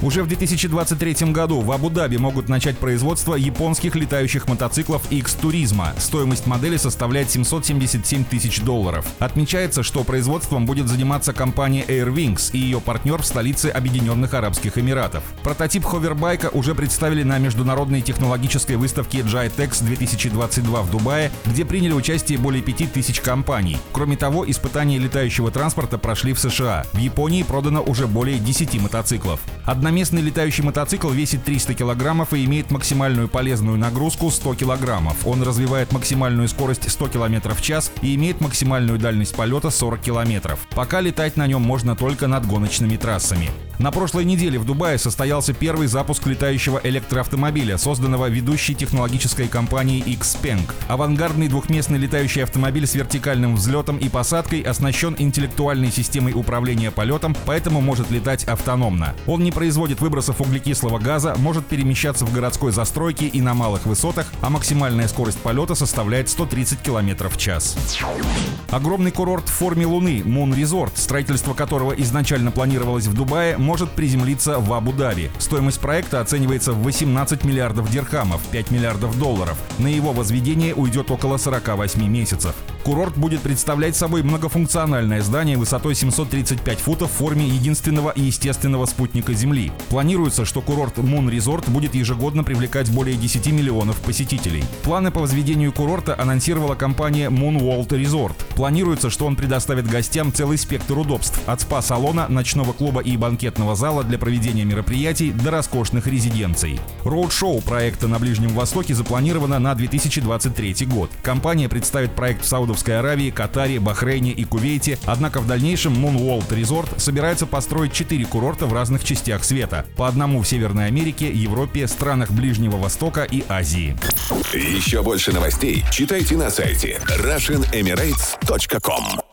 Уже в 2023 году в Абу-Даби могут начать производство японских летающих мотоциклов X Turismo. Стоимость модели составляет 777 тысяч долларов. Отмечается, что производством будет заниматься компания Airwings и ее партнер в столице Объединенных Арабских Эмиратов. Прототип ховербайка уже представили на международной технологической выставке GITEX 2022 в Дубае, где приняли участие более 5000 компаний. Кроме того, испытания летающего транспорта прошли в США. В Японии продано уже более 10 мотоциклов. Одна Одноместный летающий мотоцикл весит 300 килограммов и имеет максимальную полезную нагрузку 100 килограммов. Он развивает максимальную скорость 100 километров в час и имеет максимальную дальность полета 40 километров. Пока летать на нем можно только над гоночными трассами. На прошлой неделе в Дубае состоялся первый запуск летающего электроавтомобиля, созданного ведущей технологической компанией Xpeng. Авангардный двухместный летающий автомобиль с вертикальным взлетом и посадкой оснащен интеллектуальной системой управления полетом, поэтому может летать автономно. Он не производит выбросов углекислого газа, может перемещаться в городской застройке и на малых высотах, а максимальная скорость полета составляет 130 км в час. Огромный курорт в форме Луны, Moon Resort, строительство которого изначально планировалось в Дубае, может приземлиться в Абу-Даби. Стоимость проекта оценивается в 18 миллиардов дирхамов, 5 миллиардов долларов. На его возведение уйдет около 48 месяцев. Курорт будет представлять собой многофункциональное здание высотой 735 футов в форме единственного естественного спутника Земли. Планируется, что курорт Moon Resort будет ежегодно привлекать более 10 миллионов посетителей. Планы по возведению курорта анонсировала компания Moon World Resort. Планируется, что он предоставит гостям целый спектр удобств – от спа-салона, ночного клуба и банкетного зала для проведения мероприятий до роскошных резиденций. Роуд-шоу проекта на Ближнем Востоке запланировано на 2023 год. Компания представит проект в Саудовской Аравии, Катаре, Бахрейне и Кувейте, однако в дальнейшем Moonworld Resort собирается построить четыре курорта в разных частях света, по одному в Северной Америке, Европе, странах Ближнего Востока и Азии. Еще больше новостей читайте на сайте RussianEmirates.com Podster.com